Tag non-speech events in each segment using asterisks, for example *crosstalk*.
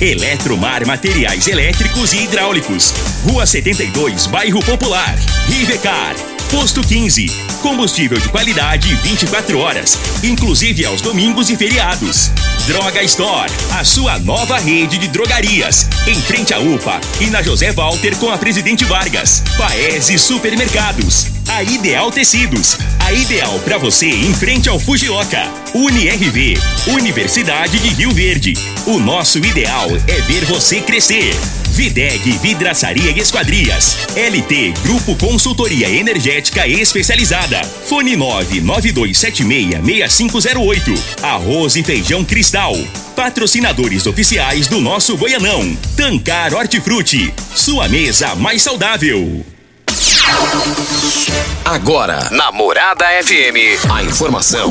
Eletromar Materiais Elétricos e Hidráulicos. Rua 72, Bairro Popular. Rivecar. Posto 15. Combustível de qualidade 24 horas, inclusive aos domingos e feriados. Droga Store, a sua nova rede de drogarias. Em frente à UPA e na José Walter com a Presidente Vargas. Paese Supermercados. A Ideal Tecidos. A ideal para você em frente ao Fujioka. UniRV. Universidade de Rio Verde. O nosso ideal é ver você crescer. Videg Vidraçaria e Esquadrias. LT Grupo Consultoria Energética Especializada. Fone 992766508. Arroz e Feijão Cristal. Patrocinadores oficiais do nosso Goianão. Tancar Hortifruti. Sua mesa mais saudável. Agora, na Morada FM, a informação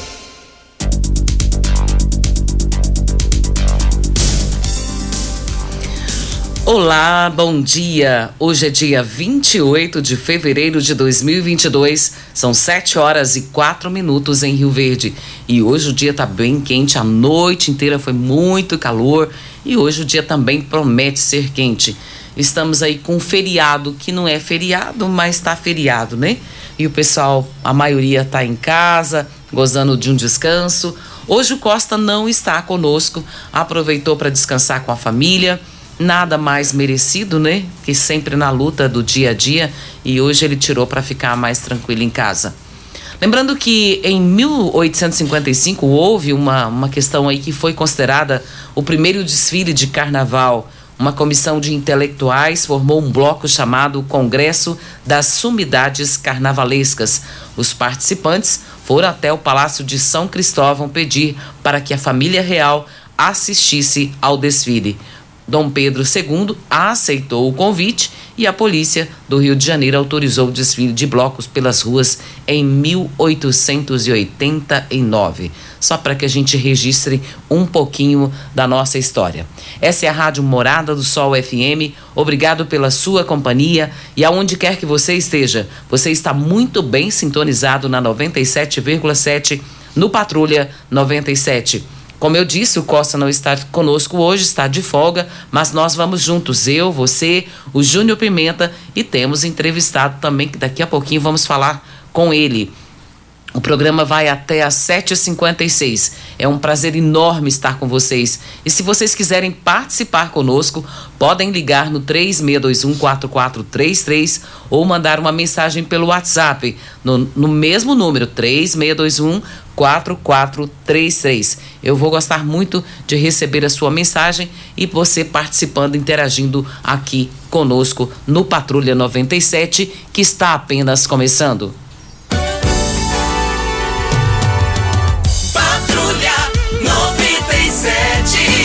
Olá, bom dia. Hoje é dia 28 de fevereiro de 2022. São 7 horas e 4 minutos em Rio Verde. E hoje o dia tá bem quente, a noite inteira foi muito calor e hoje o dia também promete ser quente. Estamos aí com um feriado que não é feriado, mas está feriado, né? E o pessoal, a maioria tá em casa, gozando de um descanso. Hoje o Costa não está conosco, aproveitou para descansar com a família nada mais merecido, né? Que sempre na luta do dia a dia e hoje ele tirou para ficar mais tranquilo em casa. Lembrando que em 1855 houve uma, uma questão aí que foi considerada o primeiro desfile de carnaval. Uma comissão de intelectuais formou um bloco chamado Congresso das Sumidades Carnavalescas. Os participantes foram até o Palácio de São Cristóvão pedir para que a família real assistisse ao desfile. Dom Pedro II aceitou o convite e a polícia do Rio de Janeiro autorizou o desfile de blocos pelas ruas em 1889. Só para que a gente registre um pouquinho da nossa história. Essa é a Rádio Morada do Sol FM. Obrigado pela sua companhia e aonde quer que você esteja, você está muito bem sintonizado na 97,7 no Patrulha 97. Como eu disse, o Costa não está conosco hoje, está de folga, mas nós vamos juntos, eu, você, o Júnior Pimenta e temos entrevistado também, que daqui a pouquinho vamos falar com ele. O programa vai até às 7h56. É um prazer enorme estar com vocês. E se vocês quiserem participar conosco, podem ligar no 3621-4433 ou mandar uma mensagem pelo WhatsApp no, no mesmo número, 3621-4433. Eu vou gostar muito de receber a sua mensagem e você participando, interagindo aqui conosco no Patrulha 97, que está apenas começando.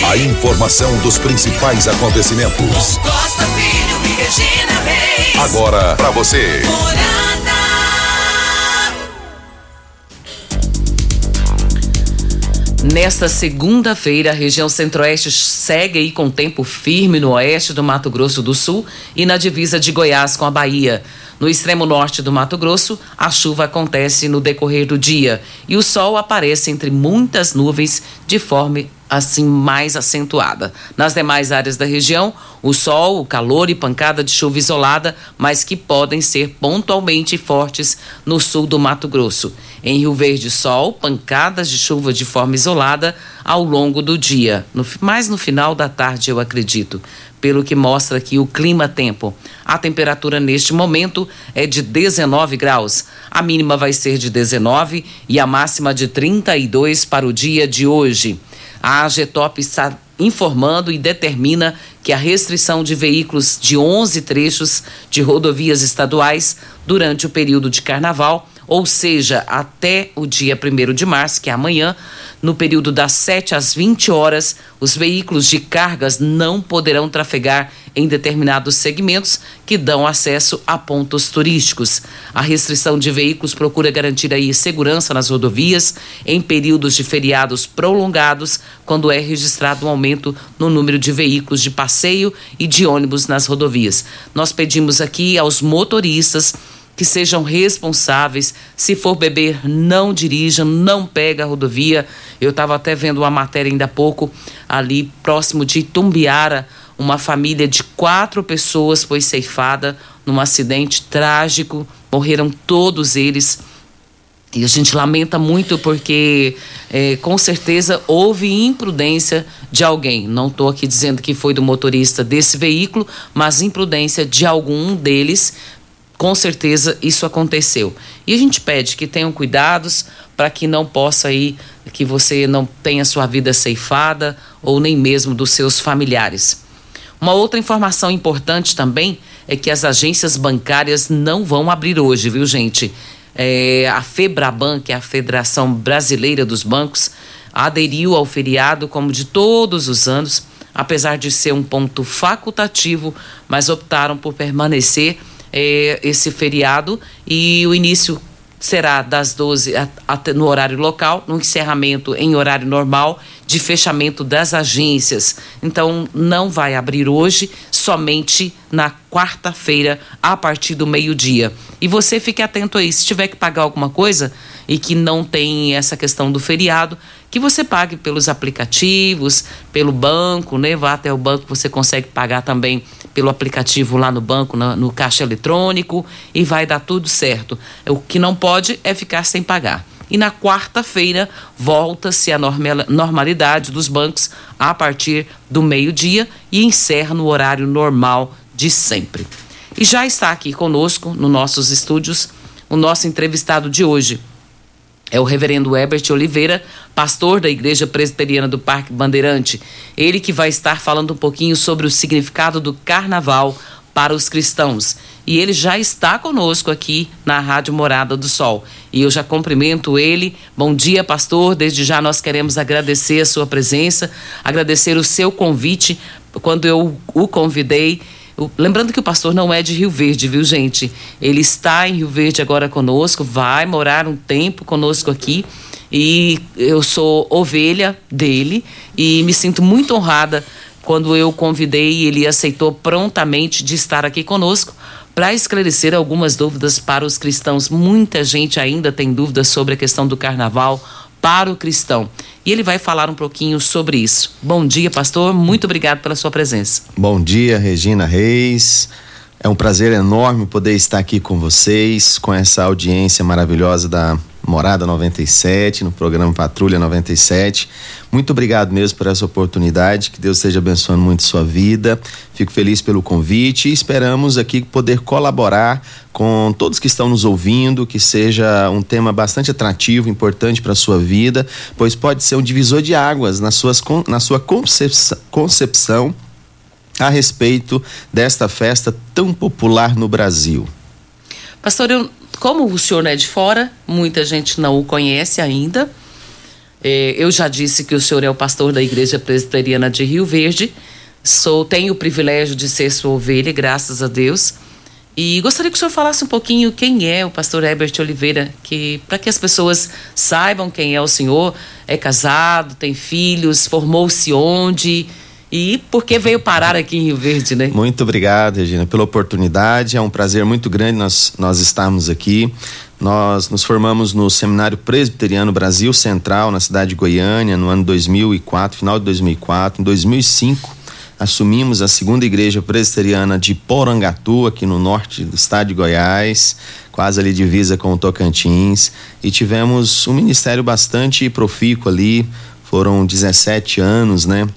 A informação dos principais acontecimentos. Costa Filho e Regina Reis. Agora para você. Nesta segunda-feira, a região centro-oeste segue aí com tempo firme no oeste do Mato Grosso do Sul e na divisa de Goiás com a Bahia. No extremo norte do Mato Grosso, a chuva acontece no decorrer do dia e o sol aparece entre muitas nuvens de forma assim mais acentuada. Nas demais áreas da região, o sol, o calor e pancada de chuva isolada, mas que podem ser pontualmente fortes no sul do Mato Grosso. Em Rio Verde, sol, pancadas de chuva de forma isolada ao longo do dia, no, mais no final da tarde, eu acredito pelo que mostra aqui o clima-tempo. A temperatura neste momento é de 19 graus. A mínima vai ser de 19 e a máxima de 32 para o dia de hoje. A AGTOP está informando e determina que a restrição de veículos de 11 trechos de rodovias estaduais durante o período de carnaval ou seja, até o dia 1 de março, que é amanhã, no período das 7 às 20 horas, os veículos de cargas não poderão trafegar em determinados segmentos que dão acesso a pontos turísticos. A restrição de veículos procura garantir aí segurança nas rodovias em períodos de feriados prolongados, quando é registrado um aumento no número de veículos de passeio e de ônibus nas rodovias. Nós pedimos aqui aos motoristas que sejam responsáveis. Se for beber, não dirijam, não pega a rodovia. Eu estava até vendo uma matéria ainda há pouco ali próximo de Tumbiara, uma família de quatro pessoas foi ceifada num acidente trágico. Morreram todos eles. E a gente lamenta muito porque, é, com certeza, houve imprudência de alguém. Não estou aqui dizendo que foi do motorista desse veículo, mas imprudência de algum deles com certeza isso aconteceu. E a gente pede que tenham cuidados para que não possa ir, que você não tenha sua vida ceifada ou nem mesmo dos seus familiares. Uma outra informação importante também é que as agências bancárias não vão abrir hoje, viu, gente? É, a FEBRABAN, que é a Federação Brasileira dos Bancos, aderiu ao feriado como de todos os anos, apesar de ser um ponto facultativo, mas optaram por permanecer é, esse feriado e o início será das 12 até no horário local, no encerramento em horário normal, de fechamento das agências. Então não vai abrir hoje, somente na quarta-feira a partir do meio-dia. E você fique atento aí, se tiver que pagar alguma coisa e que não tem essa questão do feriado, que você pague pelos aplicativos, pelo banco, né? Vá até o banco, você consegue pagar também pelo aplicativo lá no banco, no, no caixa eletrônico e vai dar tudo certo. O que não pode é ficar sem pagar. E na quarta-feira volta-se a normalidade dos bancos a partir do meio-dia e encerra no horário normal de sempre. E já está aqui conosco, nos nossos estúdios, o nosso entrevistado de hoje, é o reverendo Herbert Oliveira, pastor da Igreja Presbiteriana do Parque Bandeirante. Ele que vai estar falando um pouquinho sobre o significado do carnaval para os cristãos. E ele já está conosco aqui na Rádio Morada do Sol. E eu já cumprimento ele. Bom dia, pastor. Desde já nós queremos agradecer a sua presença, agradecer o seu convite quando eu o convidei Lembrando que o pastor não é de Rio Verde, viu, gente? Ele está em Rio Verde agora conosco, vai morar um tempo conosco aqui. E eu sou ovelha dele e me sinto muito honrada quando eu convidei e ele aceitou prontamente de estar aqui conosco para esclarecer algumas dúvidas para os cristãos. Muita gente ainda tem dúvidas sobre a questão do carnaval para o cristão. E ele vai falar um pouquinho sobre isso. Bom dia, pastor. Muito obrigado pela sua presença. Bom dia, Regina Reis. É um prazer enorme poder estar aqui com vocês, com essa audiência maravilhosa da Morada 97, no programa Patrulha 97. Muito obrigado mesmo por essa oportunidade. Que Deus esteja abençoando muito sua vida. Fico feliz pelo convite e esperamos aqui poder colaborar com todos que estão nos ouvindo, que seja um tema bastante atrativo, importante para a sua vida, pois pode ser um divisor de águas nas suas, na sua concepção, concepção a respeito desta festa tão popular no Brasil. Pastor, eu como o senhor não é de fora, muita gente não o conhece ainda. É, eu já disse que o senhor é o pastor da Igreja Presbiteriana de Rio Verde. Sou, tenho o privilégio de ser sua ovelha, graças a Deus. E gostaria que o senhor falasse um pouquinho quem é o pastor Herbert Oliveira, que para que as pessoas saibam quem é o senhor. É casado, tem filhos, formou-se onde e por que veio parar aqui em Rio Verde, né? Muito obrigado, Regina, pela oportunidade. É um prazer muito grande nós, nós estarmos aqui. Nós nos formamos no Seminário Presbiteriano Brasil Central, na cidade de Goiânia, no ano 2004, final de 2004. Em 2005, assumimos a segunda igreja presbiteriana de Porangatu, aqui no norte do estado de Goiás, quase ali divisa com o Tocantins. E tivemos um ministério bastante profícuo ali, foram 17 anos, né?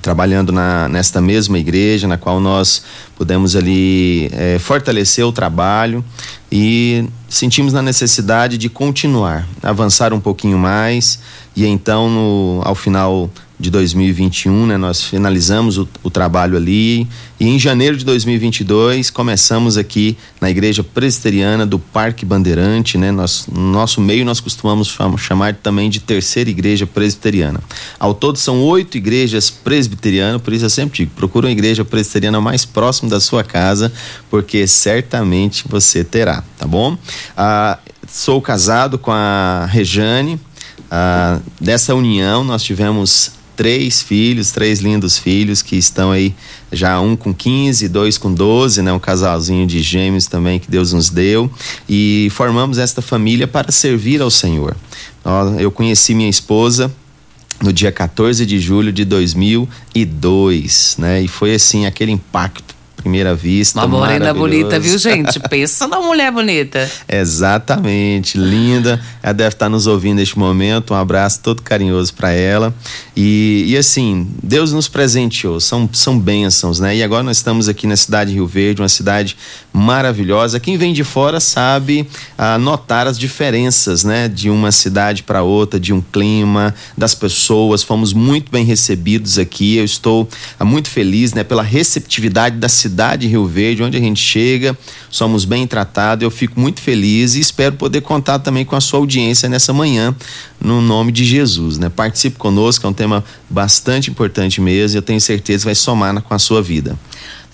Trabalhando na, nesta mesma igreja, na qual nós pudemos ali é, fortalecer o trabalho e sentimos na necessidade de continuar, avançar um pouquinho mais e então no, ao final de 2021, né, nós finalizamos o, o, trabalho ali e em janeiro de 2022 começamos aqui na Igreja Presbiteriana do Parque Bandeirante, né, nós, no nosso meio nós costumamos chamar também de Terceira Igreja Presbiteriana. Ao todo são oito igrejas presbiterianas, por isso eu sempre digo, procura uma igreja presbiteriana mais próxima da sua casa, porque certamente você terá, tá bom? Ah, sou casado com a Rejane, ah, dessa união nós tivemos três filhos, três lindos filhos que estão aí, já um com 15, dois com 12, né? Um casalzinho de gêmeos também que Deus nos deu. E formamos esta família para servir ao Senhor. Eu conheci minha esposa no dia 14 de julho de 2002, né? E foi assim aquele impacto primeira vista. Uma morena bonita, viu, gente? *laughs* Pensa na mulher bonita. Exatamente, linda. Ela deve estar nos ouvindo neste momento. Um abraço todo carinhoso para ela. E, e assim, Deus nos presenteou, são, são bênçãos, né? E agora nós estamos aqui na cidade de Rio Verde, uma cidade maravilhosa. Quem vem de fora sabe ah, notar as diferenças, né? De uma cidade para outra, de um clima, das pessoas. Fomos muito bem recebidos aqui. Eu estou ah, muito feliz, né? Pela receptividade da cidade de Rio Verde, onde a gente chega, somos bem tratados. Eu fico muito feliz e espero poder contar também com a sua audiência nessa manhã, no nome de Jesus. Né? Participe conosco, é um tema bastante importante mesmo e eu tenho certeza que vai somar com a sua vida.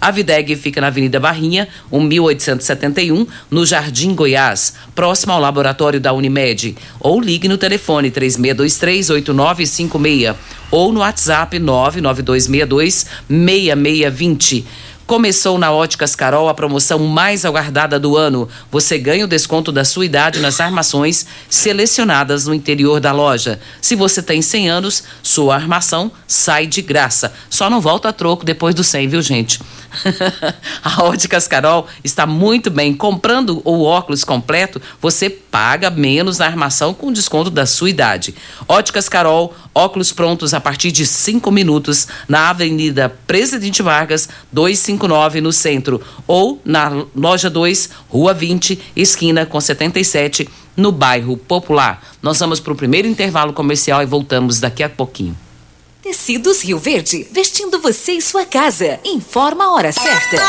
A Videg fica na Avenida Barrinha, 1871, no Jardim Goiás, próximo ao laboratório da Unimed. Ou ligue no telefone 3623 8956 ou no WhatsApp 99262 6620. Começou na Óticas Carol a promoção mais aguardada do ano. Você ganha o desconto da sua idade nas armações selecionadas no interior da loja. Se você tem 100 anos, sua armação sai de graça. Só não volta a troco depois do 100, viu, gente? *laughs* a Óticas Carol está muito bem. Comprando o óculos completo, você paga menos na armação com desconto da sua idade. Óticas Carol, óculos prontos a partir de 5 minutos na Avenida Presidente Vargas, 259 no centro, ou na loja 2, Rua 20, esquina com 77, no bairro Popular. Nós vamos para o primeiro intervalo comercial e voltamos daqui a pouquinho. Tecidos Rio Verde, vestindo você e sua casa. Informa a hora certa.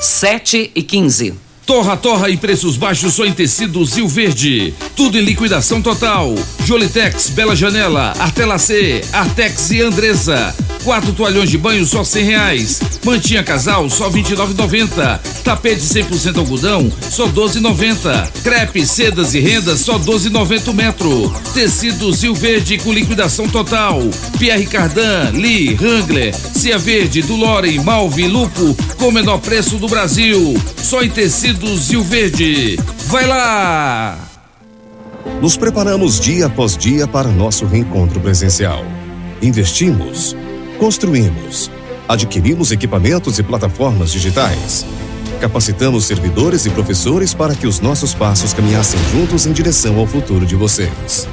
7 e 15. Torra, torra e preços baixos só em tecidos Rio Verde. Tudo em liquidação total. Jolitex, Bela Janela, Artelacê, Artex e Andresa. Quatro toalhões de banho só cem reais. Mantinha casal só vinte e. Tapete 100% algodão só doze noventa. Crepe, sedas e rendas só doze noventa metro. Tecidos Rio Verde com liquidação total. Pierre Cardan, Lee, Wrangler, Cia Verde, Dulore, Malve, Lupo com menor preço do Brasil. Só em tecidos Rio Verde. Vai lá! Nos preparamos dia após dia para nosso reencontro presencial. Investimos Construímos. Adquirimos equipamentos e plataformas digitais. Capacitamos servidores e professores para que os nossos passos caminhassem juntos em direção ao futuro de vocês.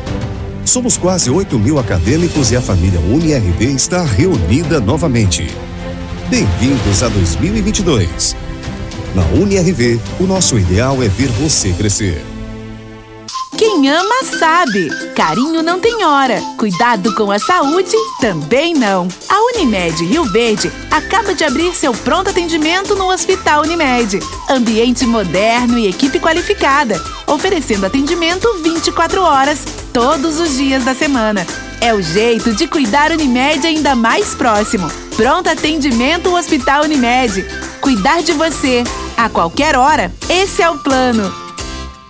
Somos quase 8 mil acadêmicos e a família UniRV está reunida novamente. Bem-vindos a 2022. Na UniRV, o nosso ideal é ver você crescer. Quem ama sabe. Carinho não tem hora. Cuidado com a saúde também não. A Unimed Rio Verde acaba de abrir seu pronto atendimento no Hospital Unimed. Ambiente moderno e equipe qualificada, oferecendo atendimento 24 horas, todos os dias da semana. É o jeito de cuidar Unimed ainda mais próximo. Pronto atendimento Hospital Unimed. Cuidar de você a qualquer hora. Esse é o plano.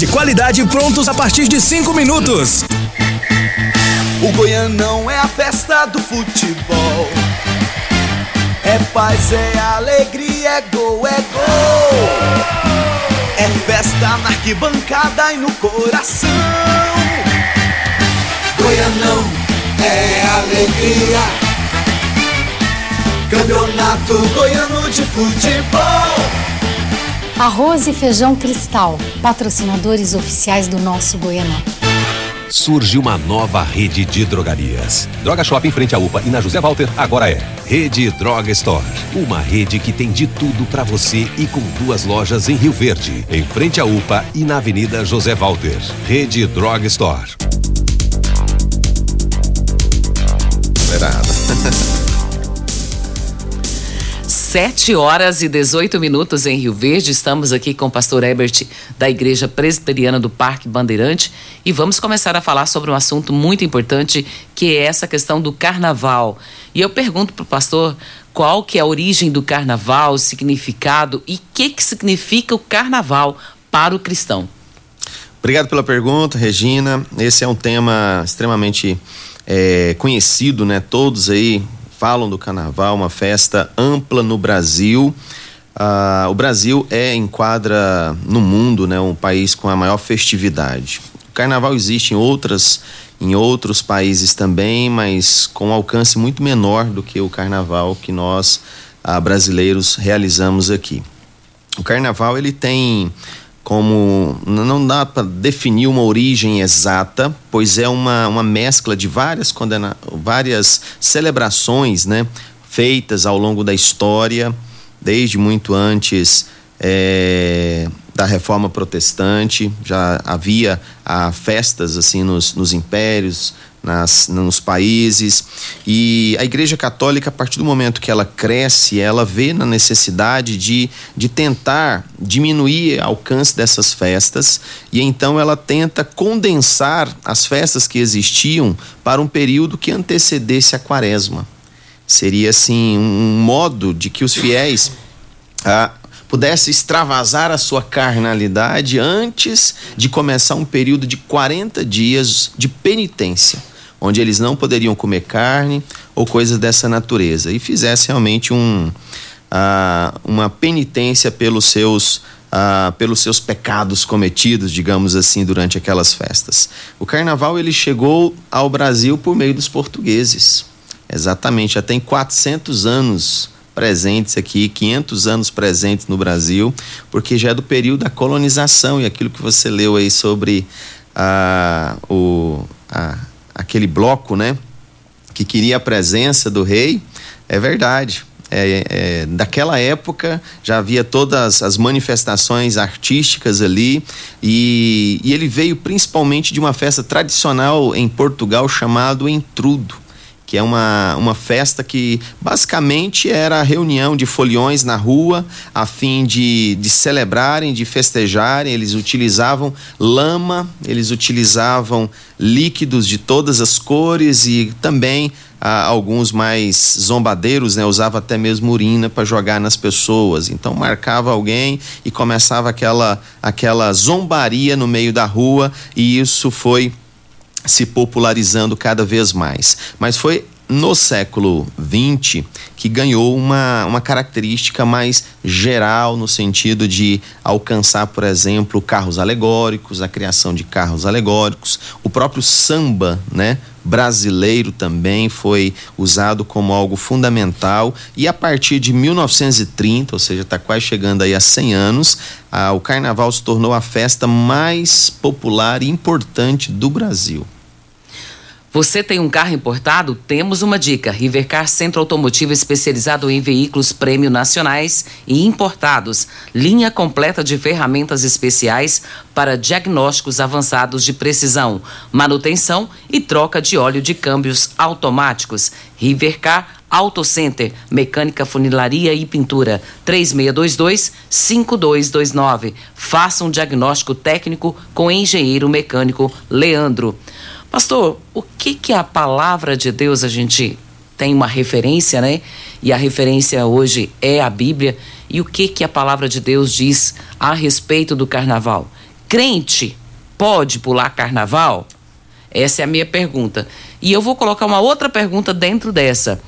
de qualidade prontos a partir de 5 minutos. O Goianão é a festa do futebol. É paz, é alegria, é gol, é gol. É festa na arquibancada e no coração. Goianão é alegria. Campeonato Goiano de Futebol. Arroz e Feijão Cristal, patrocinadores oficiais do nosso Goianão. Surge uma nova rede de drogarias. Droga Shop em frente à UPA e na José Walter agora é Rede Droga Store. Uma rede que tem de tudo para você e com duas lojas em Rio Verde, em frente à UPA e na Avenida José Walter. Rede Droga Store. 7 horas e 18 minutos em Rio Verde. Estamos aqui com o pastor Ebert da Igreja Presbiteriana do Parque Bandeirante e vamos começar a falar sobre um assunto muito importante que é essa questão do carnaval. E eu pergunto para o pastor qual que é a origem do carnaval, o significado e o que, que significa o carnaval para o cristão. Obrigado pela pergunta, Regina. Esse é um tema extremamente é, conhecido, né? Todos aí falam do carnaval, uma festa ampla no Brasil. Ah, o Brasil é, enquadra no mundo, né, um país com a maior festividade. O carnaval existe em outras em outros países também, mas com alcance muito menor do que o carnaval que nós ah, brasileiros realizamos aqui. O carnaval ele tem como não dá para definir uma origem exata, pois é uma, uma mescla de várias condena várias celebrações, né, feitas ao longo da história, desde muito antes é, da reforma protestante, já havia ah, festas assim nos, nos impérios, nas, nos países. E a Igreja Católica, a partir do momento que ela cresce, ela vê na necessidade de, de tentar diminuir o alcance dessas festas e então ela tenta condensar as festas que existiam para um período que antecedesse a quaresma. Seria assim um modo de que os fiéis ah, pudesse extravasar a sua carnalidade antes de começar um período de 40 dias de penitência onde eles não poderiam comer carne ou coisas dessa natureza, e fizesse realmente um, uh, uma penitência pelos seus, uh, pelos seus pecados cometidos, digamos assim, durante aquelas festas. O carnaval ele chegou ao Brasil por meio dos portugueses. Exatamente, já tem 400 anos presentes aqui, 500 anos presentes no Brasil, porque já é do período da colonização e aquilo que você leu aí sobre ah, o, a, aquele bloco, né? Que queria a presença do rei, é verdade. É, é, daquela época já havia todas as manifestações artísticas ali e, e ele veio principalmente de uma festa tradicional em Portugal chamado Entrudo que é uma, uma festa que basicamente era a reunião de foliões na rua a fim de, de celebrarem, de festejarem. Eles utilizavam lama, eles utilizavam líquidos de todas as cores e também ah, alguns mais zombadeiros, né, usava até mesmo urina para jogar nas pessoas. Então marcava alguém e começava aquela aquela zombaria no meio da rua e isso foi se popularizando cada vez mais. Mas foi no século XX que ganhou uma, uma característica mais geral no sentido de alcançar, por exemplo, carros alegóricos, a criação de carros alegóricos, o próprio samba, né? Brasileiro também foi usado como algo fundamental e a partir de 1930, ou seja, está quase chegando aí a 100 anos, ah, o carnaval se tornou a festa mais popular e importante do Brasil. Você tem um carro importado? Temos uma dica. Rivercar Centro Automotivo especializado em veículos prêmio nacionais e importados. Linha completa de ferramentas especiais para diagnósticos avançados de precisão, manutenção e troca de óleo de câmbios automáticos. Rivercar Auto Center, mecânica, funilaria e pintura. 3622-5229. Faça um diagnóstico técnico com o engenheiro mecânico Leandro. Pastor, o que que a palavra de Deus a gente tem uma referência, né? E a referência hoje é a Bíblia. E o que que a palavra de Deus diz a respeito do carnaval? Crente pode pular carnaval? Essa é a minha pergunta. E eu vou colocar uma outra pergunta dentro dessa.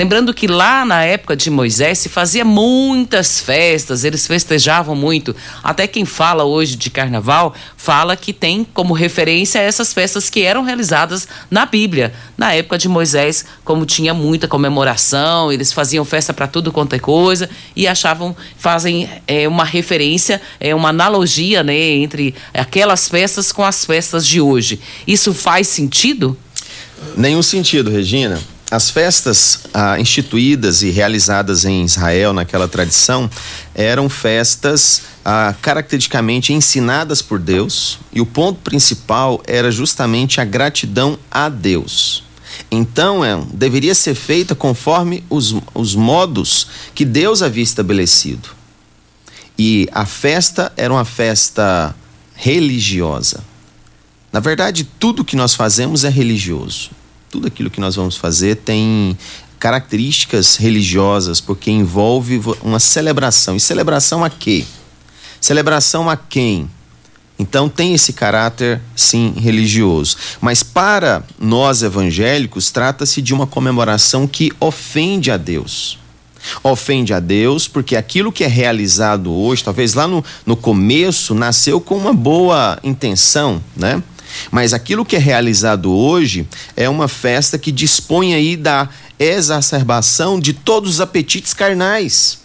Lembrando que lá na época de Moisés se fazia muitas festas, eles festejavam muito. Até quem fala hoje de carnaval fala que tem como referência essas festas que eram realizadas na Bíblia. Na época de Moisés, como tinha muita comemoração, eles faziam festa para tudo quanto é coisa e achavam, fazem é, uma referência, é uma analogia né, entre aquelas festas com as festas de hoje. Isso faz sentido? Nenhum sentido, Regina. As festas ah, instituídas e realizadas em Israel naquela tradição eram festas ah, caracteristicamente ensinadas por Deus e o ponto principal era justamente a gratidão a Deus. Então, é, deveria ser feita conforme os, os modos que Deus havia estabelecido. E a festa era uma festa religiosa. Na verdade, tudo que nós fazemos é religioso tudo aquilo que nós vamos fazer tem características religiosas, porque envolve uma celebração. E celebração a quê? Celebração a quem? Então tem esse caráter, sim, religioso. Mas para nós evangélicos, trata-se de uma comemoração que ofende a Deus. Ofende a Deus porque aquilo que é realizado hoje, talvez lá no, no começo, nasceu com uma boa intenção, né? Mas aquilo que é realizado hoje é uma festa que dispõe aí da exacerbação de todos os apetites carnais.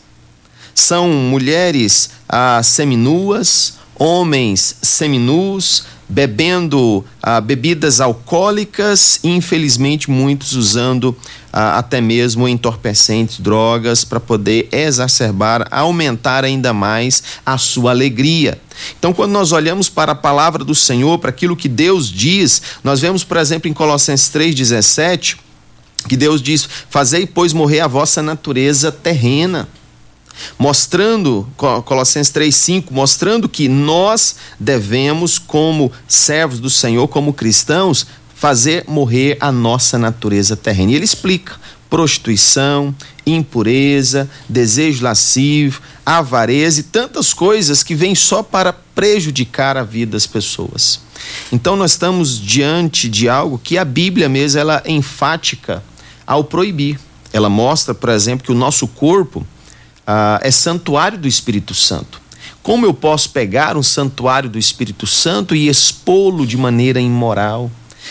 São mulheres ah, seminuas, homens seminus, bebendo ah, bebidas alcoólicas e, infelizmente, muitos usando ah, até mesmo entorpecentes, drogas, para poder exacerbar, aumentar ainda mais a sua alegria. Então, quando nós olhamos para a palavra do Senhor, para aquilo que Deus diz, nós vemos, por exemplo, em Colossenses 3,17, que Deus diz: Fazei, pois, morrer a vossa natureza terrena mostrando, Colossenses 3,5, mostrando que nós devemos, como servos do Senhor, como cristãos, fazer morrer a nossa natureza terrena. E ele explica: prostituição, impureza, desejo lascivo, avareza e tantas coisas que vêm só para prejudicar a vida das pessoas. Então nós estamos diante de algo que a Bíblia mesmo ela é enfática ao proibir. Ela mostra, por exemplo, que o nosso corpo ah, é santuário do Espírito Santo. Como eu posso pegar um santuário do Espírito Santo e expô-lo de maneira imoral?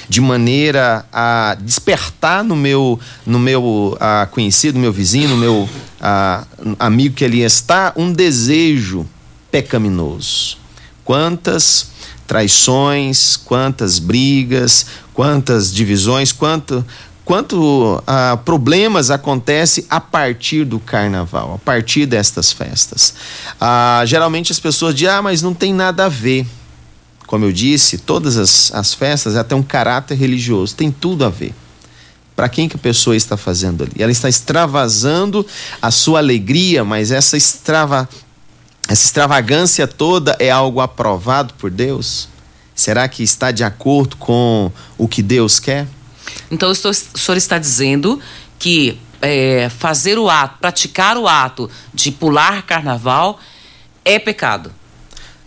de maneira a despertar no meu no meu ah, conhecido, meu vizinho, no meu ah, amigo que ali está, um desejo pecaminoso. Quantas traições, quantas brigas, quantas divisões, quanto quanto ah, problemas acontecem a partir do carnaval, a partir destas festas. Ah, geralmente as pessoas dizem, ah, mas não tem nada a ver. Como eu disse, todas as, as festas têm um caráter religioso, tem tudo a ver. Para quem que a pessoa está fazendo ali? Ela está extravasando a sua alegria, mas essa, extrava, essa extravagância toda é algo aprovado por Deus? Será que está de acordo com o que Deus quer? Então, o senhor está dizendo que é, fazer o ato, praticar o ato de pular carnaval é pecado.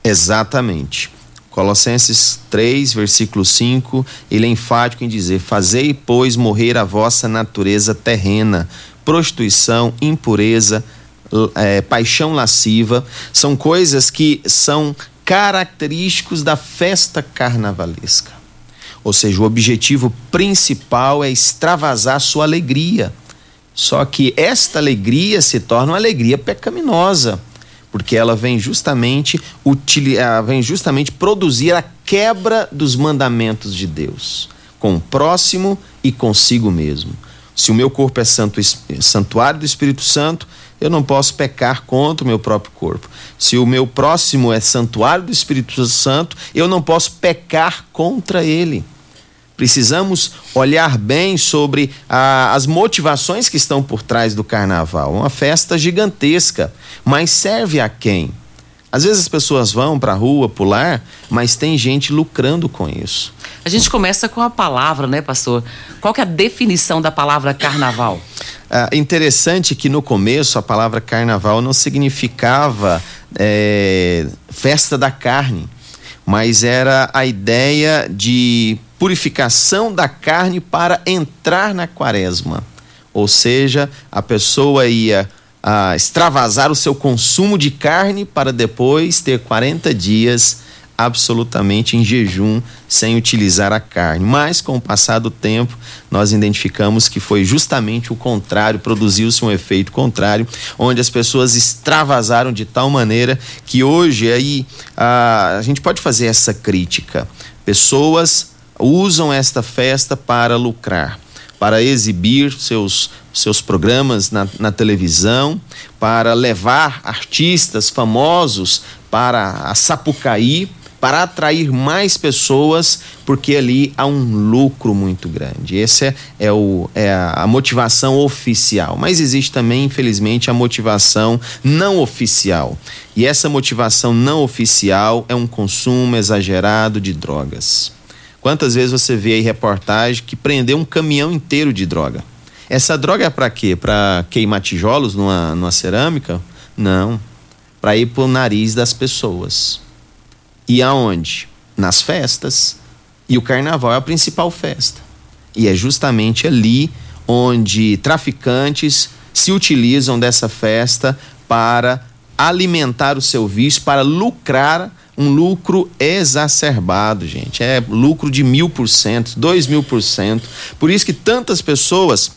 Exatamente. Colossenses 3, versículo 5, ele é enfático em dizer: Fazei, pois, morrer a vossa natureza terrena, prostituição, impureza, é, paixão lasciva, são coisas que são característicos da festa carnavalesca. Ou seja, o objetivo principal é extravasar sua alegria. Só que esta alegria se torna uma alegria pecaminosa, porque ela vem justamente vem justamente produzir a quebra dos mandamentos de Deus. com o próximo e consigo mesmo. Se o meu corpo é santo, santuário do Espírito Santo, eu não posso pecar contra o meu próprio corpo. Se o meu próximo é santuário do Espírito Santo, eu não posso pecar contra ele. Precisamos olhar bem sobre ah, as motivações que estão por trás do carnaval. Uma festa gigantesca, mas serve a quem? Às vezes as pessoas vão para a rua pular, mas tem gente lucrando com isso. A gente começa com a palavra, né, pastor? Qual que é a definição da palavra carnaval? Ah, interessante que no começo a palavra carnaval não significava é, festa da carne, mas era a ideia de purificação da carne para entrar na quaresma. Ou seja, a pessoa ia a extravasar o seu consumo de carne para depois ter 40 dias absolutamente em jejum, sem utilizar a carne. Mas, com o passar do tempo, nós identificamos que foi justamente o contrário, produziu-se um efeito contrário, onde as pessoas extravasaram de tal maneira que hoje aí a, a gente pode fazer essa crítica. Pessoas usam esta festa para lucrar para exibir seus, seus programas na, na televisão, para levar artistas famosos para a Sapucaí, para atrair mais pessoas, porque ali há um lucro muito grande. Essa é, é, o, é a motivação oficial. Mas existe também, infelizmente, a motivação não oficial. E essa motivação não oficial é um consumo exagerado de drogas. Quantas vezes você vê aí reportagem que prendeu um caminhão inteiro de droga? Essa droga é para quê? Para queimar tijolos numa, numa cerâmica? Não. Para ir pro nariz das pessoas. E aonde? Nas festas. E o carnaval é a principal festa. E é justamente ali onde traficantes se utilizam dessa festa para alimentar o seu vício, para lucrar um lucro exacerbado, gente. É lucro de mil por cento, dois mil por cento. Por isso que tantas pessoas,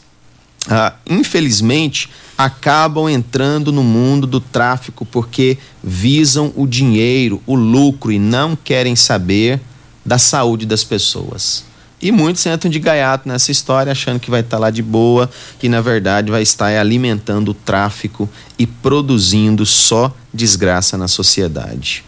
ah, infelizmente, acabam entrando no mundo do tráfico porque visam o dinheiro, o lucro e não querem saber da saúde das pessoas. E muitos entram de gaiato nessa história, achando que vai estar lá de boa, que na verdade vai estar alimentando o tráfico e produzindo só desgraça na sociedade.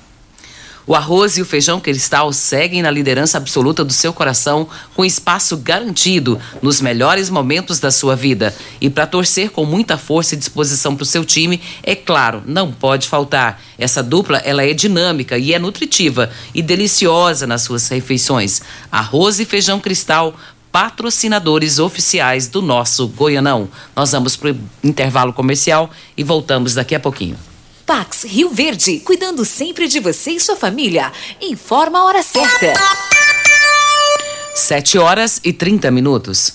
O arroz e o feijão cristal seguem na liderança absoluta do seu coração, com espaço garantido nos melhores momentos da sua vida. E para torcer com muita força e disposição para o seu time, é claro, não pode faltar. Essa dupla ela é dinâmica e é nutritiva e deliciosa nas suas refeições. Arroz e feijão cristal patrocinadores oficiais do nosso Goianão. Nós vamos para o intervalo comercial e voltamos daqui a pouquinho. Pax Rio Verde, cuidando sempre de você e sua família. Informa a hora certa. 7 horas e 30 minutos.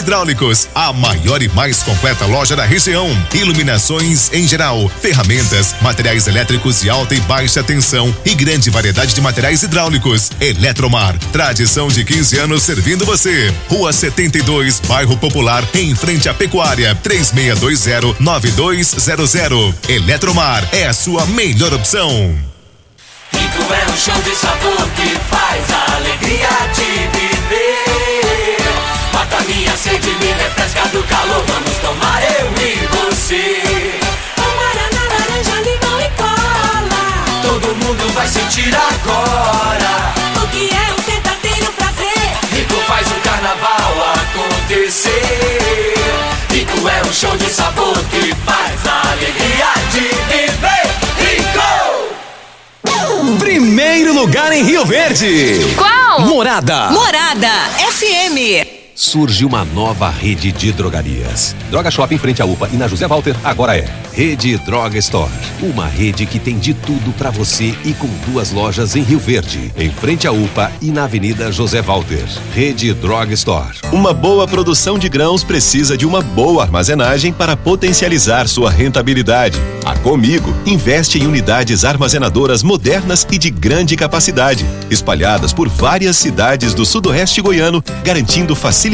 Hidráulicos, a maior e mais completa loja da região. Iluminações em geral, ferramentas, materiais elétricos de alta e baixa tensão e grande variedade de materiais hidráulicos. Eletromar, tradição de 15 anos servindo você. Rua 72, Bairro Popular, em frente à Pecuária, 3620-9200. Eletromar é a sua melhor opção. Rico é um show de sabor que faz a alegria de viver. Minha sede, me refresca do calor. Vamos tomar eu e você. Guaraná, laranja, limão e cola. Todo mundo vai sentir agora. O que é um verdadeiro prazer. Rico faz o carnaval acontecer. Rico é um show de sabor que faz a alegria de viver. Rico! Primeiro lugar em Rio Verde. Qual? Morada. Morada FM. Surge uma nova rede de drogarias. Droga Shop em frente à UPA e na José Walter agora é Rede Droga Store, uma rede que tem de tudo para você e com duas lojas em Rio Verde, em frente à UPA e na Avenida José Walter. Rede Droga Store. Uma boa produção de grãos precisa de uma boa armazenagem para potencializar sua rentabilidade. A Comigo investe em unidades armazenadoras modernas e de grande capacidade, espalhadas por várias cidades do sudoeste goiano, garantindo facilidade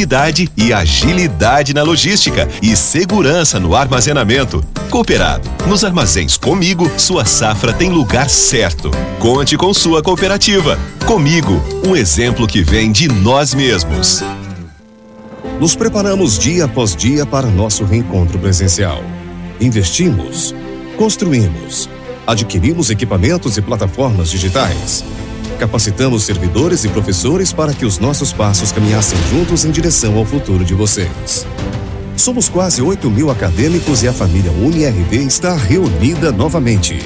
e agilidade na logística e segurança no armazenamento. Cooperado. Nos armazéns Comigo, sua safra tem lugar certo. Conte com sua cooperativa. Comigo, um exemplo que vem de nós mesmos. Nos preparamos dia após dia para nosso reencontro presencial. Investimos, construímos, adquirimos equipamentos e plataformas digitais. Capacitamos servidores e professores para que os nossos passos caminhassem juntos em direção ao futuro de vocês. Somos quase 8 mil acadêmicos e a família UniRV está reunida novamente.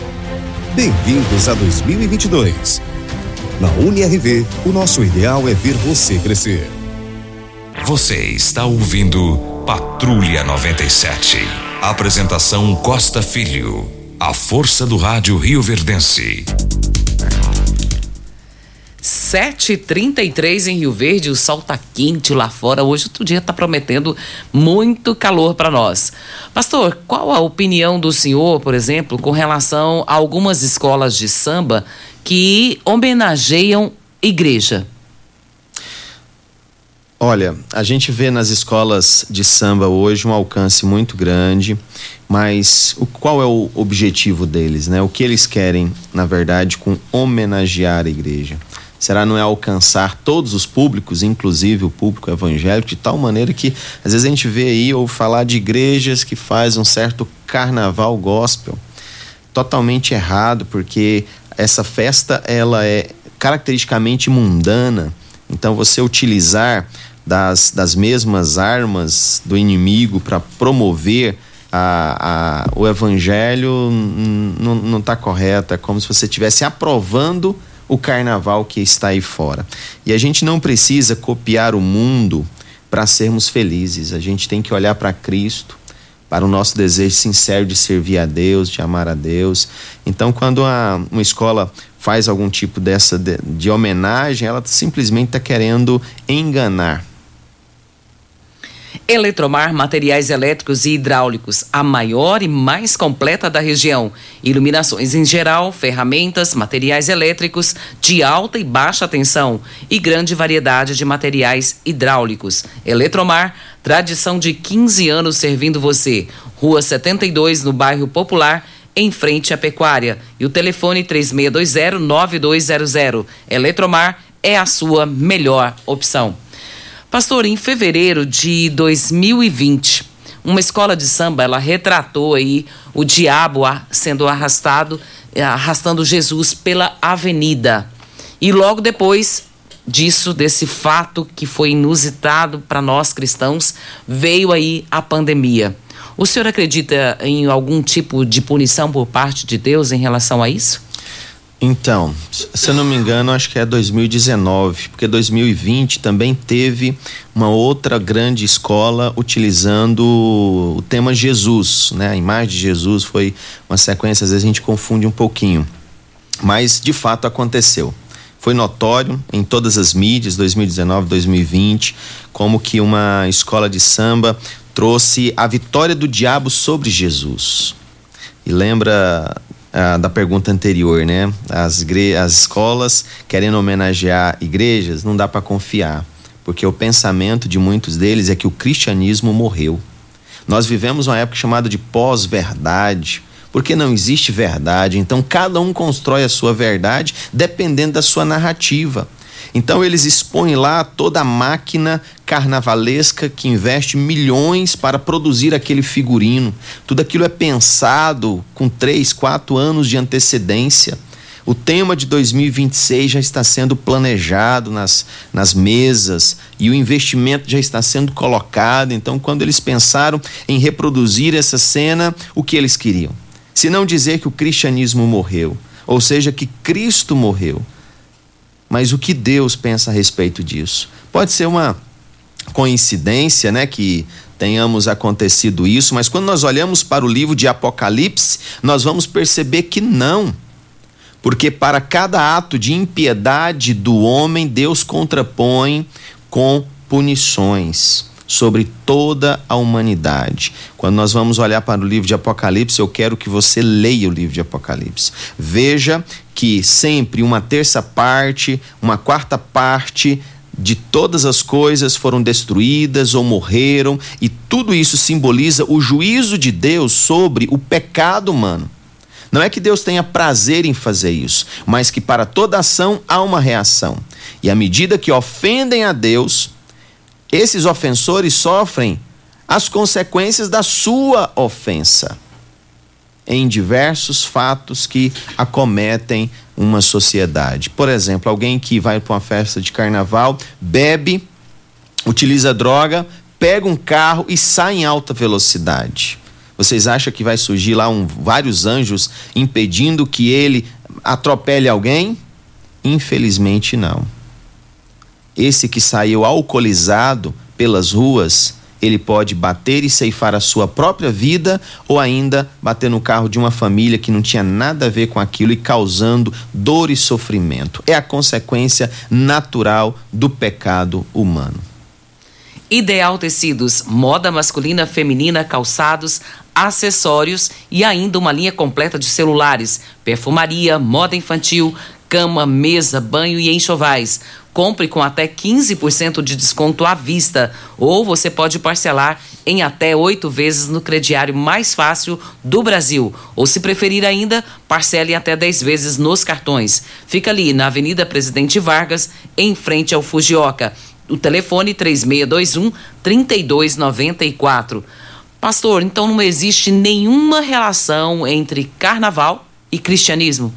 Bem-vindos a 2022. Na UniRV, o nosso ideal é ver você crescer. Você está ouvindo Patrulha 97. Apresentação Costa Filho. A força do rádio Rio Verdense. 7h33 em Rio Verde, o sol tá quente lá fora. Hoje outro dia tá prometendo muito calor para nós. Pastor, qual a opinião do senhor, por exemplo, com relação a algumas escolas de samba que homenageiam igreja? Olha, a gente vê nas escolas de samba hoje um alcance muito grande, mas o, qual é o objetivo deles, né? O que eles querem, na verdade, com homenagear a igreja? Será não é alcançar todos os públicos, inclusive o público evangélico, de tal maneira que às vezes a gente vê aí ou falar de igrejas que faz um certo carnaval gospel, totalmente errado, porque essa festa ela é caracteristicamente mundana. Então você utilizar das, das mesmas armas do inimigo para promover a, a, o evangelho não está correto. É como se você estivesse aprovando o carnaval que está aí fora. E a gente não precisa copiar o mundo para sermos felizes. A gente tem que olhar para Cristo, para o nosso desejo sincero de servir a Deus, de amar a Deus. Então, quando a, uma escola faz algum tipo dessa de, de homenagem, ela simplesmente está querendo enganar Eletromar Materiais Elétricos e Hidráulicos, a maior e mais completa da região. Iluminações em geral, ferramentas, materiais elétricos de alta e baixa tensão e grande variedade de materiais hidráulicos. Eletromar, tradição de 15 anos servindo você. Rua 72, no bairro Popular, em frente à Pecuária. E o telefone 3620-9200. Eletromar é a sua melhor opção. Pastor, em fevereiro de 2020, uma escola de samba, ela retratou aí o diabo sendo arrastado, eh, arrastando Jesus pela avenida. E logo depois disso, desse fato que foi inusitado para nós cristãos, veio aí a pandemia. O senhor acredita em algum tipo de punição por parte de Deus em relação a isso? Então, se eu não me engano, acho que é 2019, porque 2020 também teve uma outra grande escola utilizando o tema Jesus, né? A imagem de Jesus foi uma sequência, às vezes a gente confunde um pouquinho. Mas de fato aconteceu. Foi notório em todas as mídias, 2019, 2020, como que uma escola de samba trouxe a vitória do diabo sobre Jesus. E lembra ah, da pergunta anterior, né? As, as escolas querendo homenagear igrejas, não dá para confiar, porque o pensamento de muitos deles é que o cristianismo morreu. Nós vivemos uma época chamada de pós-verdade, porque não existe verdade, então cada um constrói a sua verdade dependendo da sua narrativa. Então eles expõem lá toda a máquina carnavalesca que investe milhões para produzir aquele figurino. Tudo aquilo é pensado com três, quatro anos de antecedência. O tema de 2026 já está sendo planejado nas, nas mesas e o investimento já está sendo colocado. Então, quando eles pensaram em reproduzir essa cena, o que eles queriam? Se não dizer que o cristianismo morreu, ou seja, que Cristo morreu. Mas o que Deus pensa a respeito disso? Pode ser uma coincidência, né, que tenhamos acontecido isso, mas quando nós olhamos para o livro de Apocalipse, nós vamos perceber que não. Porque para cada ato de impiedade do homem, Deus contrapõe com punições sobre toda a humanidade. Quando nós vamos olhar para o livro de Apocalipse, eu quero que você leia o livro de Apocalipse. Veja que sempre uma terça parte, uma quarta parte de todas as coisas foram destruídas ou morreram, e tudo isso simboliza o juízo de Deus sobre o pecado humano. Não é que Deus tenha prazer em fazer isso, mas que para toda ação há uma reação. E à medida que ofendem a Deus, esses ofensores sofrem as consequências da sua ofensa em diversos fatos que acometem uma sociedade. Por exemplo, alguém que vai para uma festa de carnaval, bebe, utiliza droga, pega um carro e sai em alta velocidade. Vocês acham que vai surgir lá um, vários anjos impedindo que ele atropele alguém? Infelizmente não. Esse que saiu alcoolizado pelas ruas, ele pode bater e ceifar a sua própria vida ou ainda bater no carro de uma família que não tinha nada a ver com aquilo e causando dor e sofrimento. É a consequência natural do pecado humano. Ideal Tecidos, moda masculina, feminina, calçados, acessórios e ainda uma linha completa de celulares, perfumaria, moda infantil, cama, mesa, banho e enxovais. Compre com até 15% de desconto à vista ou você pode parcelar em até oito vezes no crediário mais fácil do Brasil. Ou se preferir ainda, parcele até 10 vezes nos cartões. Fica ali na Avenida Presidente Vargas, em frente ao Fujioka o telefone 3621 3294. Pastor, então não existe nenhuma relação entre carnaval e cristianismo?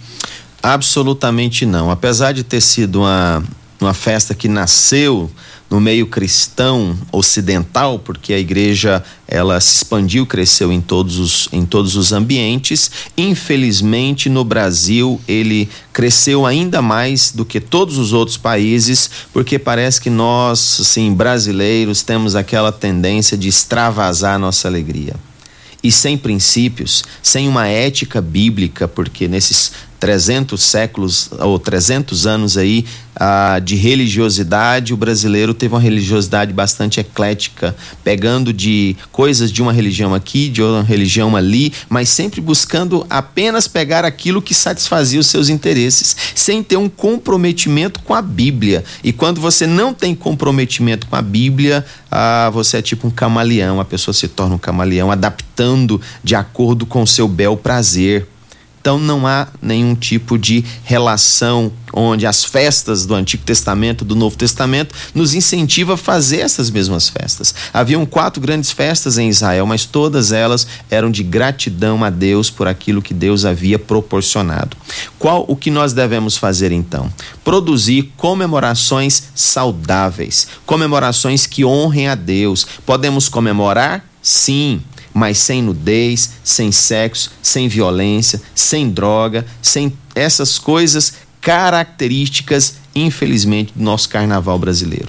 Absolutamente não. Apesar de ter sido uma, uma festa que nasceu no meio cristão ocidental, porque a igreja ela se expandiu, cresceu em todos os, em todos os ambientes. Infelizmente, no Brasil, ele cresceu ainda mais do que todos os outros países, porque parece que nós, assim, brasileiros, temos aquela tendência de extravasar nossa alegria. E sem princípios, sem uma ética bíblica, porque nesses 300 séculos ou 300 anos aí ah, de religiosidade, o brasileiro teve uma religiosidade bastante eclética, pegando de coisas de uma religião aqui, de outra religião ali, mas sempre buscando apenas pegar aquilo que satisfazia os seus interesses, sem ter um comprometimento com a Bíblia. E quando você não tem comprometimento com a Bíblia, ah, você é tipo um camaleão, a pessoa se torna um camaleão, adaptando de acordo com o seu bel prazer. Então não há nenhum tipo de relação onde as festas do Antigo Testamento, do Novo Testamento, nos incentiva a fazer essas mesmas festas. Haviam quatro grandes festas em Israel, mas todas elas eram de gratidão a Deus por aquilo que Deus havia proporcionado. Qual o que nós devemos fazer então? Produzir comemorações saudáveis, comemorações que honrem a Deus. Podemos comemorar? Sim, mas sem nudez, sem sexo, sem violência, sem droga, sem essas coisas características, infelizmente, do nosso carnaval brasileiro.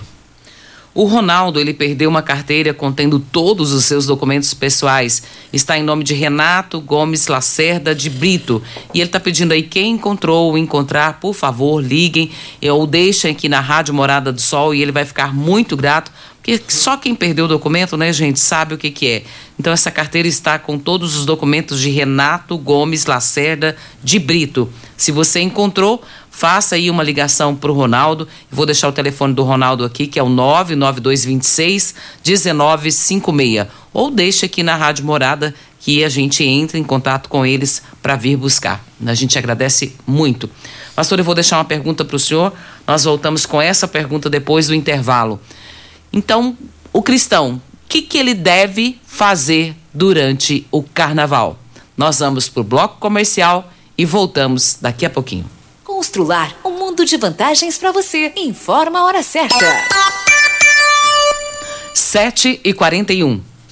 O Ronaldo, ele perdeu uma carteira contendo todos os seus documentos pessoais. Está em nome de Renato Gomes Lacerda de Brito. E ele está pedindo aí quem encontrou ou encontrar, por favor, liguem ou deixem aqui na Rádio Morada do Sol e ele vai ficar muito grato porque só quem perdeu o documento, né, gente, sabe o que, que é. Então, essa carteira está com todos os documentos de Renato Gomes Lacerda de Brito. Se você encontrou, faça aí uma ligação para o Ronaldo. vou deixar o telefone do Ronaldo aqui, que é o 99226 1956. Ou deixe aqui na Rádio Morada que a gente entre em contato com eles para vir buscar. A gente agradece muito. Pastor, eu vou deixar uma pergunta para o senhor. Nós voltamos com essa pergunta depois do intervalo. Então, o cristão, o que, que ele deve fazer durante o carnaval? Nós vamos para o bloco comercial e voltamos daqui a pouquinho. Constrular um mundo de vantagens para você. Informa a hora certa. 7 e 41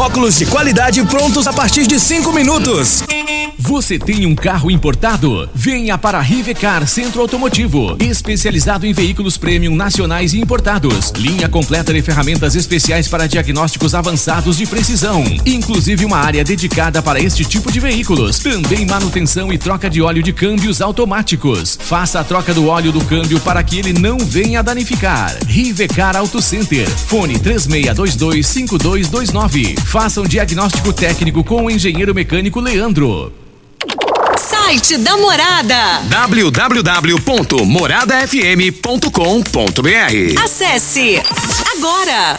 óculos de qualidade prontos a partir de 5 minutos. Você tem um carro importado? Venha para a Rivecar Centro Automotivo, especializado em veículos premium nacionais e importados. Linha completa de ferramentas especiais para diagnósticos avançados de precisão, inclusive uma área dedicada para este tipo de veículos. Também manutenção e troca de óleo de câmbios automáticos. Faça a troca do óleo do câmbio para que ele não venha danificar. Rivecar Auto Center. Fone 36225229. Faça um diagnóstico técnico com o engenheiro mecânico Leandro. Site da Morada. www.moradafm.com.br Acesse agora.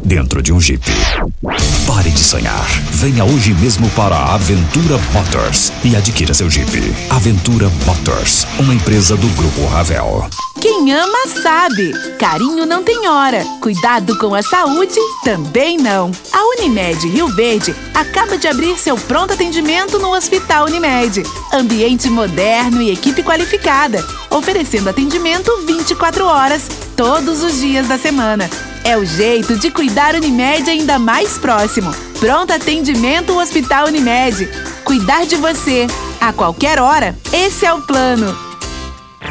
dentro de um Jeep. Pare de sonhar. Venha hoje mesmo para a Aventura Motors e adquira seu Jeep. Aventura Motors, uma empresa do Grupo Ravel. Quem ama sabe. Carinho não tem hora. Cuidado com a saúde também não. A Unimed Rio Verde acaba de abrir seu pronto atendimento no Hospital Unimed. Ambiente moderno e equipe qualificada, oferecendo atendimento 24 horas, todos os dias da semana. É o jeito de cuidar Unimed ainda mais próximo. Pronto atendimento Hospital Unimed. Cuidar de você a qualquer hora. Esse é o plano.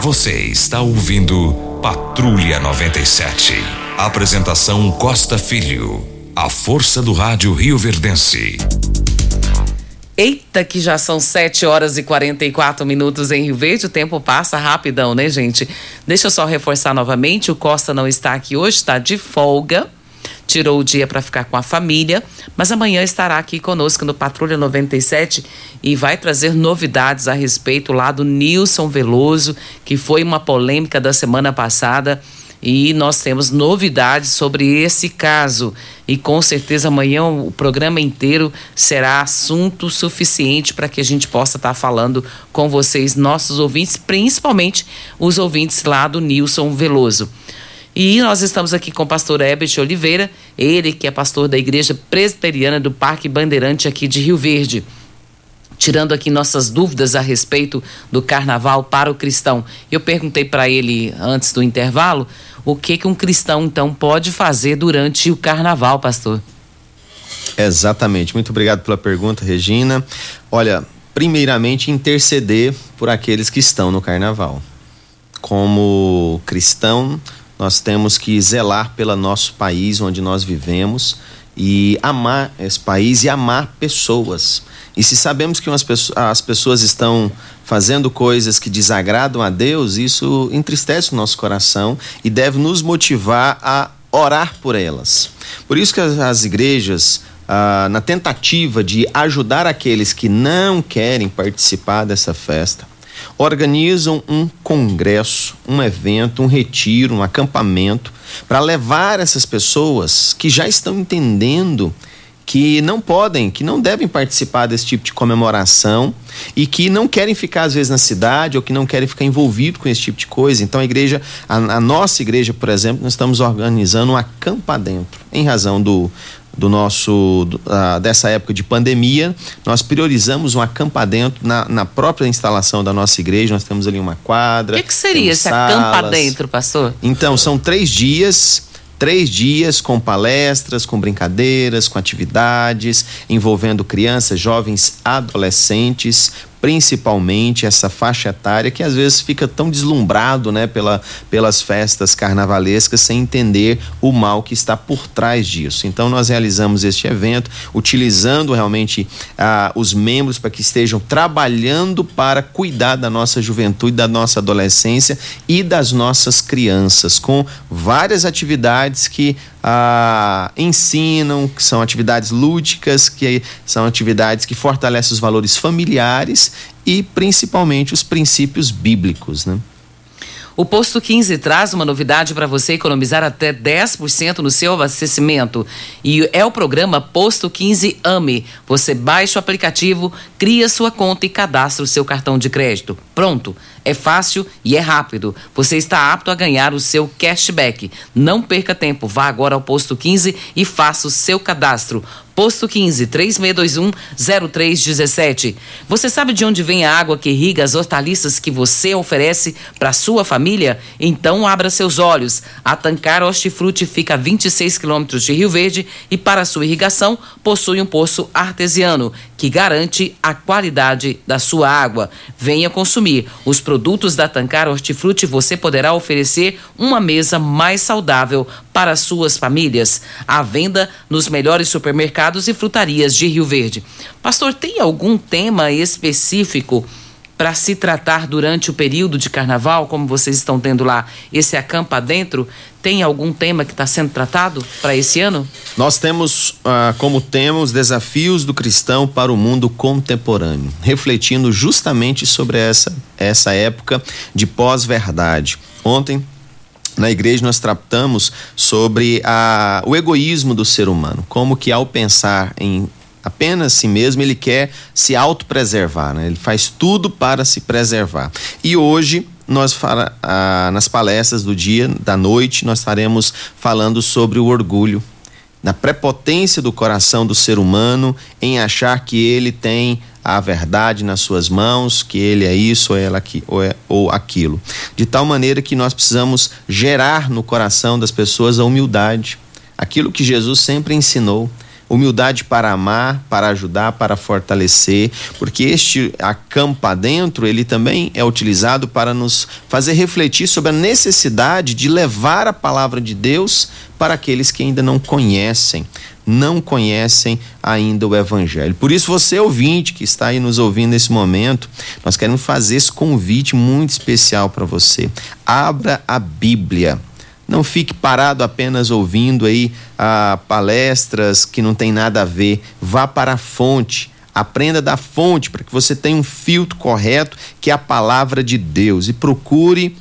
Você está ouvindo Patrulha 97. Apresentação Costa Filho. A força do rádio Rio Verdense. Eita, que já são 7 horas e 44 minutos em Rio Verde. O tempo passa rapidão, né, gente? Deixa eu só reforçar novamente: o Costa não está aqui hoje, está de folga. Tirou o dia para ficar com a família, mas amanhã estará aqui conosco no Patrulha 97 e vai trazer novidades a respeito lá do Nilson Veloso, que foi uma polêmica da semana passada e nós temos novidades sobre esse caso. E com certeza amanhã o programa inteiro será assunto suficiente para que a gente possa estar tá falando com vocês, nossos ouvintes, principalmente os ouvintes lá do Nilson Veloso. E nós estamos aqui com o pastor Herbert Oliveira, ele que é pastor da Igreja Presbiteriana do Parque Bandeirante aqui de Rio Verde tirando aqui nossas dúvidas a respeito do carnaval para o cristão. Eu perguntei para ele antes do intervalo o que que um cristão então pode fazer durante o carnaval, pastor. Exatamente. Muito obrigado pela pergunta, Regina. Olha, primeiramente interceder por aqueles que estão no carnaval. Como cristão, nós temos que zelar pelo nosso país onde nós vivemos e amar esse país e amar pessoas. E se sabemos que as pessoas estão fazendo coisas que desagradam a Deus, isso entristece o nosso coração e deve nos motivar a orar por elas. Por isso que as igrejas, ah, na tentativa de ajudar aqueles que não querem participar dessa festa, organizam um congresso, um evento, um retiro, um acampamento para levar essas pessoas que já estão entendendo que não podem, que não devem participar desse tipo de comemoração e que não querem ficar às vezes na cidade ou que não querem ficar envolvido com esse tipo de coisa. Então a igreja, a, a nossa igreja, por exemplo, nós estamos organizando um acampa dentro, em razão do do nosso uh, dessa época de pandemia, nós priorizamos um acampa dentro na, na própria instalação da nossa igreja. Nós temos ali uma quadra. O que, que seria esse salas. acampa dentro, pastor? Então, são três dias três dias com palestras, com brincadeiras, com atividades envolvendo crianças, jovens, adolescentes, principalmente essa faixa etária que às vezes fica tão deslumbrado né, pela, pelas festas carnavalescas sem entender o mal que está por trás disso. Então nós realizamos este evento utilizando realmente ah, os membros para que estejam trabalhando para cuidar da nossa juventude, da nossa adolescência e das nossas crianças, com várias atividades que ah, ensinam, que são atividades lúdicas, que são atividades que fortalecem os valores familiares e principalmente os princípios bíblicos, né? O Posto 15 traz uma novidade para você economizar até 10% no seu abastecimento. E é o programa Posto 15 AME. Você baixa o aplicativo, cria sua conta e cadastra o seu cartão de crédito. Pronto. É fácil e é rápido. Você está apto a ganhar o seu cashback. Não perca tempo. Vá agora ao Posto 15 e faça o seu cadastro. Posto 15 3621 0317. Você sabe de onde vem a água que irriga as hortaliças que você oferece para sua família? Então abra seus olhos. A Tancar Hortifruti fica a 26 quilômetros de Rio Verde e para sua irrigação possui um poço artesiano que garante a qualidade da sua água. Venha consumir os produtos da Tancar Hortifruti. Você poderá oferecer uma mesa mais saudável para suas famílias. À venda nos melhores supermercados e frutarias de Rio Verde. Pastor, tem algum tema específico para se tratar durante o período de carnaval, como vocês estão tendo lá esse acampa dentro? Tem algum tema que está sendo tratado para esse ano? Nós temos ah, como tema os desafios do cristão para o mundo contemporâneo, refletindo justamente sobre essa, essa época de pós-verdade. Ontem na igreja nós tratamos sobre a, o egoísmo do ser humano, como que ao pensar em apenas si mesmo ele quer se autopreservar, né? ele faz tudo para se preservar. E hoje nós fala, ah, nas palestras do dia, da noite, nós estaremos falando sobre o orgulho, na prepotência do coração do ser humano em achar que ele tem a verdade nas suas mãos, que ele é isso ou, ela aqui, ou, é, ou aquilo. De tal maneira que nós precisamos gerar no coração das pessoas a humildade, aquilo que Jesus sempre ensinou. Humildade para amar, para ajudar, para fortalecer, porque este acampa dentro, ele também é utilizado para nos fazer refletir sobre a necessidade de levar a palavra de Deus para aqueles que ainda não conhecem não conhecem ainda o Evangelho. Por isso, você ouvinte que está aí nos ouvindo nesse momento, nós queremos fazer esse convite muito especial para você. Abra a Bíblia. Não fique parado apenas ouvindo aí ah, palestras que não tem nada a ver. Vá para a fonte. Aprenda da fonte para que você tenha um filtro correto, que é a palavra de Deus. E procure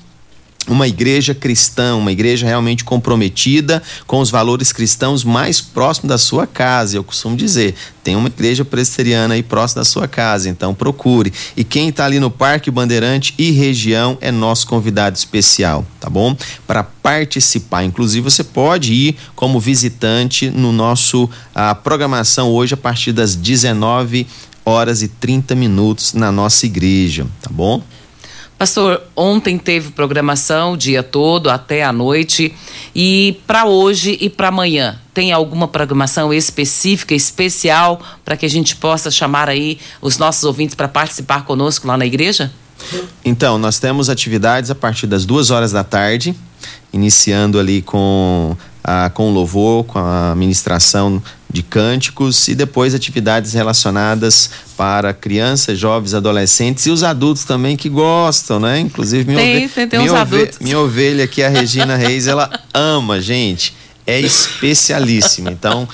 uma igreja cristã, uma igreja realmente comprometida com os valores cristãos mais próximo da sua casa. Eu costumo dizer, tem uma igreja presbiteriana aí próximo da sua casa, então procure. E quem está ali no Parque Bandeirante e região é nosso convidado especial, tá bom? Para participar. Inclusive, você pode ir como visitante no nosso a programação hoje a partir das 19 horas e 30 minutos na nossa igreja, tá bom? Pastor, ontem teve programação o dia todo até a noite e para hoje e para amanhã tem alguma programação específica, especial para que a gente possa chamar aí os nossos ouvintes para participar conosco lá na igreja? Então, nós temos atividades a partir das duas horas da tarde, iniciando ali com ah, com louvor, com a ministração de cânticos e depois atividades relacionadas para crianças, jovens, adolescentes e os adultos também que gostam, né? Inclusive minha, tem, ove tem, tem minha, ove minha ovelha aqui, a Regina Reis, ela ama, gente é especialíssima. Então,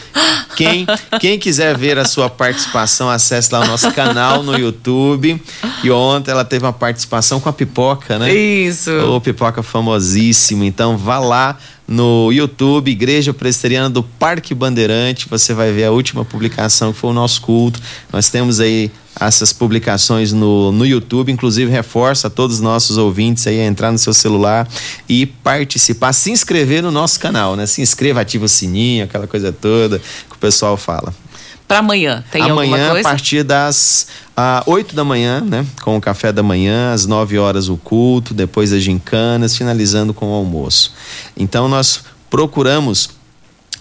quem, quem quiser ver a sua participação, acesse lá o nosso canal no YouTube. E ontem ela teve uma participação com a Pipoca, né? Isso. Ô, Pipoca famosíssima. Então, vá lá no YouTube, Igreja Presbiteriana do Parque Bandeirante. Você vai ver a última publicação que foi o nosso culto. Nós temos aí essas publicações no, no YouTube, inclusive reforça a todos os nossos ouvintes aí a entrar no seu celular e participar, se inscrever no nosso canal, né? Se inscreva, ativa o sininho, aquela coisa toda que o pessoal fala. Para amanhã, tem amanhã, a partir das ah, 8 da manhã, né? Com o café da manhã, às 9 horas o culto, depois as gincanas, finalizando com o almoço. Então nós procuramos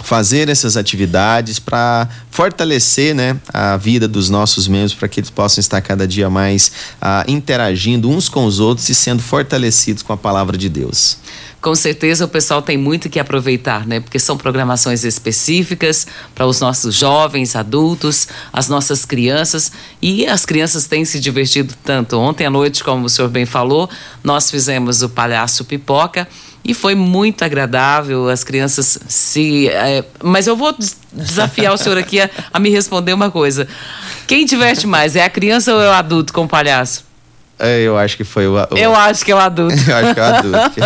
fazer essas atividades para fortalecer né, a vida dos nossos membros para que eles possam estar cada dia mais ah, interagindo uns com os outros e sendo fortalecidos com a palavra de Deus. Com certeza o pessoal tem muito que aproveitar, né? Porque são programações específicas para os nossos jovens, adultos, as nossas crianças e as crianças têm se divertido tanto. Ontem à noite, como o senhor bem falou, nós fizemos o palhaço pipoca e foi muito agradável. As crianças se. É, mas eu vou desafiar o senhor aqui a, a me responder uma coisa. Quem diverte mais, é a criança ou é o adulto com o palhaço? É, eu acho que foi o. o... Eu acho que é o adulto. *laughs* eu acho que é o adulto.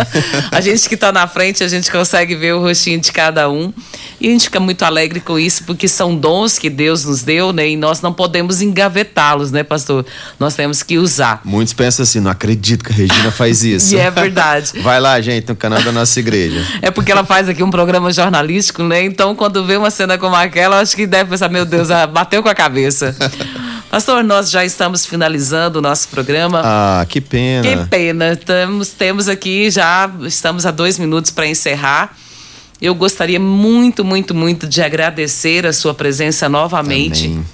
*laughs* a gente que está na frente, a gente consegue ver o rostinho de cada um. E a gente fica muito alegre com isso, porque são dons que Deus nos deu, né? E nós não podemos engavetá-los, né, pastor? Nós temos que usar. Muitos pensam assim, não acredito que a Regina faz *laughs* isso. e é verdade. Vai lá, gente, no canal da nossa igreja. É porque ela faz aqui um programa jornalístico, né? Então, quando vê uma cena como aquela, acho que deve pensar, meu Deus, bateu com a cabeça. Pastor, nós já estamos finalizando o nosso programa. Ah, que pena. Que pena. Temos, temos aqui já, estamos a dois minutos para encerrar. Eu gostaria muito, muito, muito de agradecer a sua presença novamente. Amém.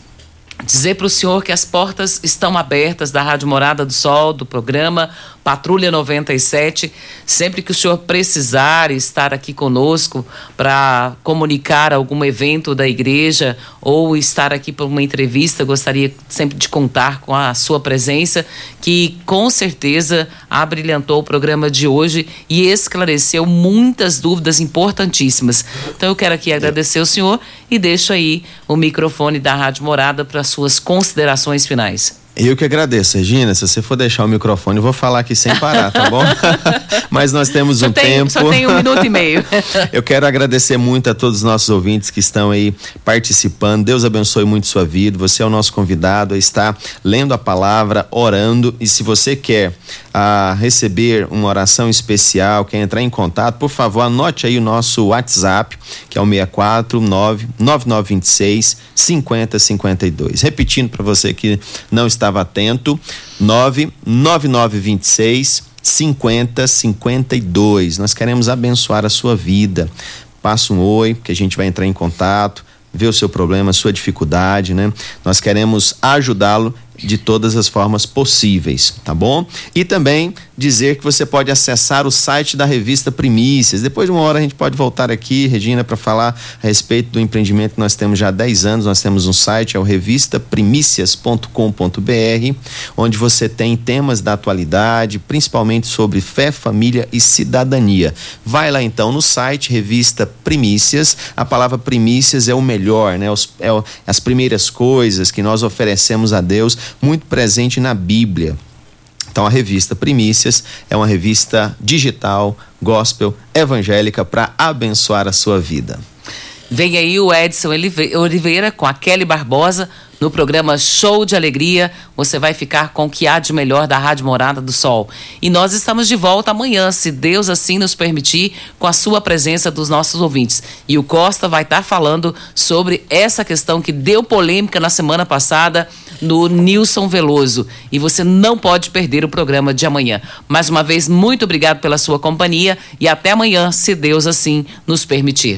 Dizer para o senhor que as portas estão abertas da Rádio Morada do Sol, do programa Patrulha 97. Sempre que o senhor precisar estar aqui conosco para comunicar algum evento da igreja ou estar aqui para uma entrevista, gostaria sempre de contar com a sua presença, que com certeza abrilhantou o programa de hoje e esclareceu muitas dúvidas importantíssimas. Então eu quero aqui agradecer o senhor e deixo aí o microfone da Rádio Morada para suas considerações finais. Eu que agradeço, Regina. Se você for deixar o microfone, eu vou falar aqui sem parar, tá bom? Mas nós temos um só tem, tempo. Só tem um minuto e meio. eu quero agradecer muito a todos os nossos ouvintes que estão aí participando. Deus abençoe muito sua vida. Você é o nosso convidado a estar lendo a palavra, orando. E se você quer a receber uma oração especial, quer entrar em contato, por favor, anote aí o nosso WhatsApp, que é o 649 9926 5052. Repetindo para você que não estava atento, 99926 5052. Nós queremos abençoar a sua vida. Passa um oi, que a gente vai entrar em contato, ver o seu problema, a sua dificuldade, né? Nós queremos ajudá-lo de todas as formas possíveis, tá bom? E também dizer que você pode acessar o site da revista Primícias. Depois de uma hora a gente pode voltar aqui, Regina, para falar a respeito do empreendimento que nós temos já há 10 anos. Nós temos um site, é o revistaprimícias.com.br, onde você tem temas da atualidade, principalmente sobre fé, família e cidadania. Vai lá então no site Revista Primícias. A palavra primícias é o melhor, né? É as primeiras coisas que nós oferecemos a Deus muito presente na Bíblia. Então a revista Primícias é uma revista digital, gospel, evangélica para abençoar a sua vida. Vem aí o Edson Oliveira com a Kelly Barbosa no programa Show de Alegria. Você vai ficar com o que há de melhor da Rádio Morada do Sol. E nós estamos de volta amanhã, se Deus assim nos permitir, com a sua presença dos nossos ouvintes. E o Costa vai estar falando sobre essa questão que deu polêmica na semana passada no Nilson Veloso. E você não pode perder o programa de amanhã. Mais uma vez, muito obrigado pela sua companhia e até amanhã, se Deus assim nos permitir.